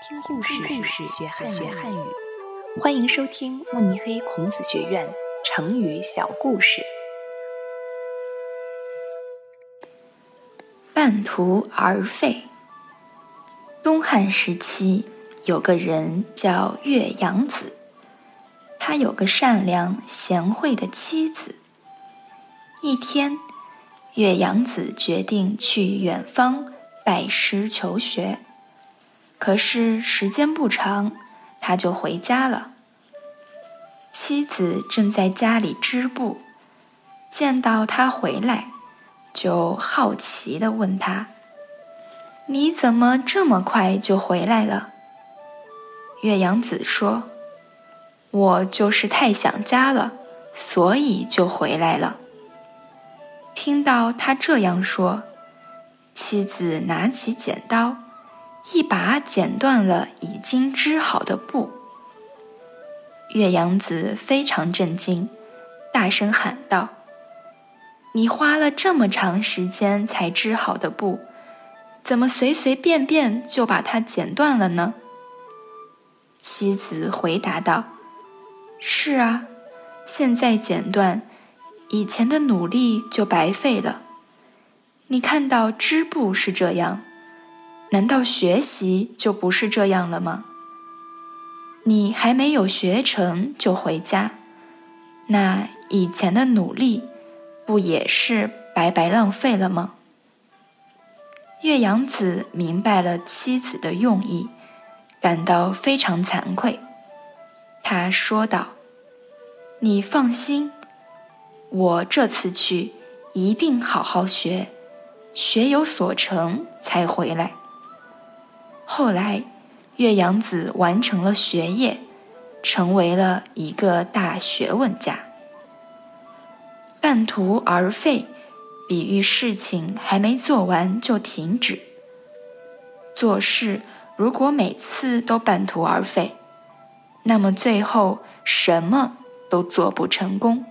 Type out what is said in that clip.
听故事，故事学汉学汉语。欢迎收听慕尼黑孔子学院成语小故事。半途而废。东汉时期，有个人叫岳阳子，他有个善良贤惠的妻子。一天，岳阳子决定去远方拜师求学。可是时间不长，他就回家了。妻子正在家里织布，见到他回来，就好奇地问他：“你怎么这么快就回来了？”岳阳子说：“我就是太想家了，所以就回来了。”听到他这样说，妻子拿起剪刀。一把剪断了已经织好的布，岳阳子非常震惊，大声喊道：“你花了这么长时间才织好的布，怎么随随便便就把它剪断了呢？”妻子回答道：“是啊，现在剪断，以前的努力就白费了。你看到织布是这样。”难道学习就不是这样了吗？你还没有学成就回家，那以前的努力不也是白白浪费了吗？岳阳子明白了妻子的用意，感到非常惭愧。他说道：“你放心，我这次去一定好好学，学有所成才回来。”后来，岳阳子完成了学业，成为了一个大学问家。半途而废，比喻事情还没做完就停止。做事如果每次都半途而废，那么最后什么都做不成功。